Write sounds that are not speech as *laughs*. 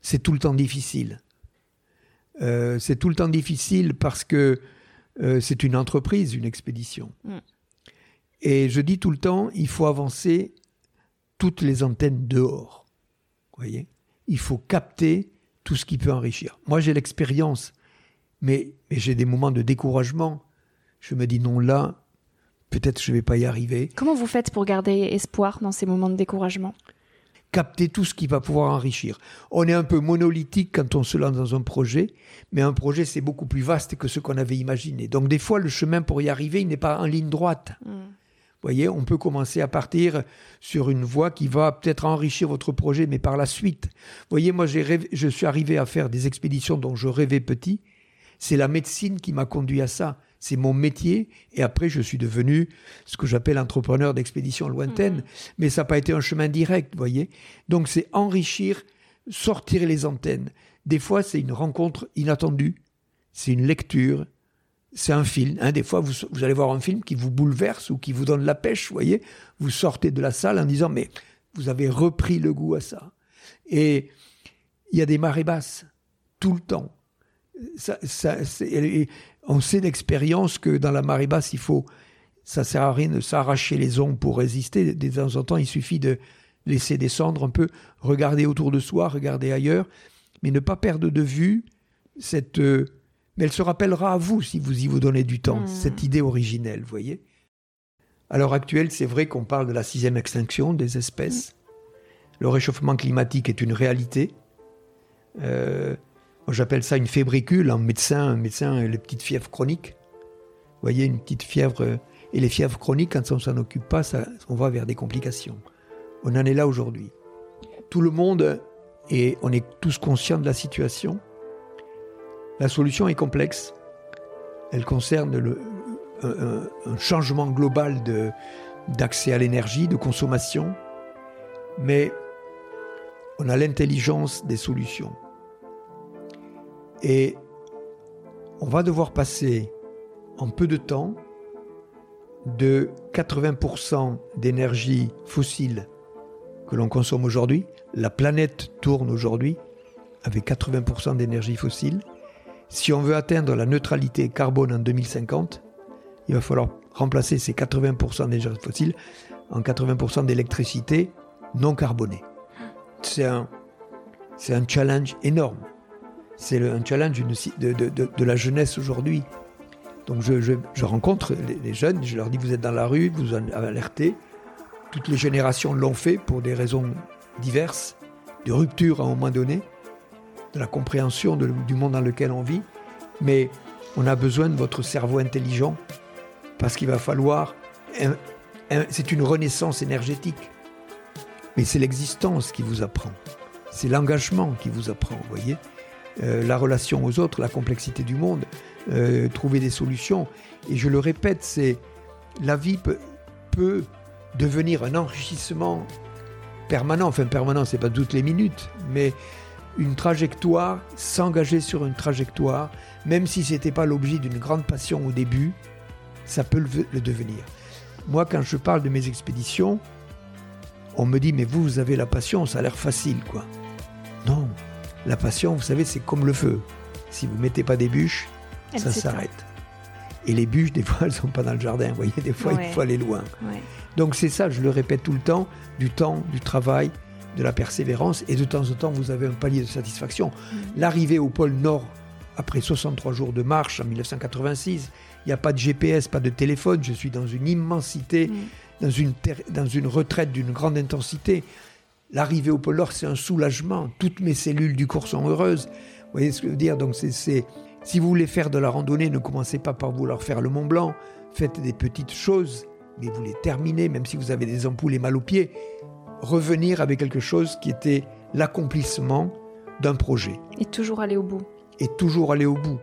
C'est tout le temps difficile. Euh, c'est tout le temps difficile parce que euh, c'est une entreprise, une expédition. Mm. Et je dis tout le temps, il faut avancer toutes les antennes dehors. Vous voyez? Il faut capter tout ce qui peut enrichir. Moi, j'ai l'expérience, mais, mais j'ai des moments de découragement. Je me dis non, là, peut-être je ne vais pas y arriver. Comment vous faites pour garder espoir dans ces moments de découragement? Capter tout ce qui va pouvoir enrichir. On est un peu monolithique quand on se lance dans un projet, mais un projet, c'est beaucoup plus vaste que ce qu'on avait imaginé. Donc des fois, le chemin pour y arriver, il n'est pas en ligne droite. Mm. Vous voyez, on peut commencer à partir sur une voie qui va peut-être enrichir votre projet, mais par la suite. Vous voyez, moi, je suis arrivé à faire des expéditions dont je rêvais petit. C'est la médecine qui m'a conduit à ça c'est mon métier. Et après, je suis devenu ce que j'appelle entrepreneur d'expédition lointaine. Mmh. Mais ça n'a pas été un chemin direct, vous voyez. Donc, c'est enrichir, sortir les antennes. Des fois, c'est une rencontre inattendue. C'est une lecture. C'est un film. Hein. Des fois, vous, vous, allez voir un film qui vous bouleverse ou qui vous donne la pêche, vous voyez. Vous sortez de la salle en disant, mais vous avez repris le goût à ça. Et il y a des marées basses, tout le temps. Ça, ça, on sait d'expérience que dans la marée basse, il faut, ça sert à rien de s'arracher les ongles pour résister. De temps en temps, il suffit de laisser descendre un peu, regarder autour de soi, regarder ailleurs, mais ne pas perdre de vue cette. Euh, mais elle se rappellera à vous si vous y vous donnez du temps, hmm. cette idée originelle, vous voyez. À l'heure actuelle, c'est vrai qu'on parle de la sixième extinction des espèces. Le réchauffement climatique est une réalité. Euh, j'appelle ça une fébricule en médecin, un médecin, les petites fièvres chroniques. Vous voyez, une petite fièvre. Euh, et les fièvres chroniques, quand on s'en occupe pas, on va vers des complications. On en est là aujourd'hui. Tout le monde, et on est tous conscients de la situation. La solution est complexe. Elle concerne un, changement global d'accès à l'énergie, de consommation. Mais on a l'intelligence des solutions. Et on va devoir passer en peu de temps de 80% d'énergie fossile que l'on consomme aujourd'hui. La planète tourne aujourd'hui avec 80% d'énergie fossile. Si on veut atteindre la neutralité carbone en 2050, il va falloir remplacer ces 80% d'énergie fossile en 80% d'électricité non carbonée. C'est un, un challenge énorme c'est un challenge de, la jeunesse aujourd'hui. Donc je, rencontre les, jeunes, je leur dis vous êtes dans la rue, vous en alertez. Toutes les générations l'ont fait pour des raisons diverses, de rupture à un moment donné, de la compréhension du monde dans lequel on vit. Mais on a besoin de votre cerveau intelligent parce qu'il va falloir... c'est une renaissance énergétique. Mais c'est l'existence qui vous apprend. C'est l'engagement qui vous apprend, vous voyez la relation aux autres, la complexité du monde, euh, trouver des solutions. Et je le répète, c'est la vie peut, devenir un enrichissement permanent. Enfin, permanent, c'est pas toutes les minutes, mais une trajectoire, s'engager sur une trajectoire, même si ce n'était pas l'objet d'une grande passion au début, ça peut le, devenir. Moi, quand je parle de mes expéditions, on me dit, mais vous, vous avez la passion, ça a l'air facile, quoi. La passion, vous savez, c'est comme le feu. Si vous mettez pas des bûches, ça s'arrête. Et les bûches, des fois, *laughs* elles sont pas dans le jardin. Vous voyez, des fois, il faut aller loin. Donc c'est ça, je le répète tout le temps, du temps, du travail, de la persévérance. Et de temps en temps, vous avez un palier de satisfaction. Mm. L'arrivée au pôle Nord, après 63 jours de marche en 1986, il n'y a pas de GPS, pas de téléphone. Je suis dans une immensité, mm. dans, une dans une retraite d'une grande intensité. L'arrivée au pôle Nord, c'est un soulagement. Toutes mes cellules du corps sont heureuses. Vous voyez ce que je veux dire? Donc, c'est, si vous voulez faire de la randonnée, ne commencez pas par vouloir faire le Mont Blanc. Faites des petites choses, mais vous les terminez, même si vous avez des ampoules et mal aux pieds. Revenir avec quelque chose qui était l'accomplissement d'un projet. Et toujours aller au bout. Et toujours aller au bout.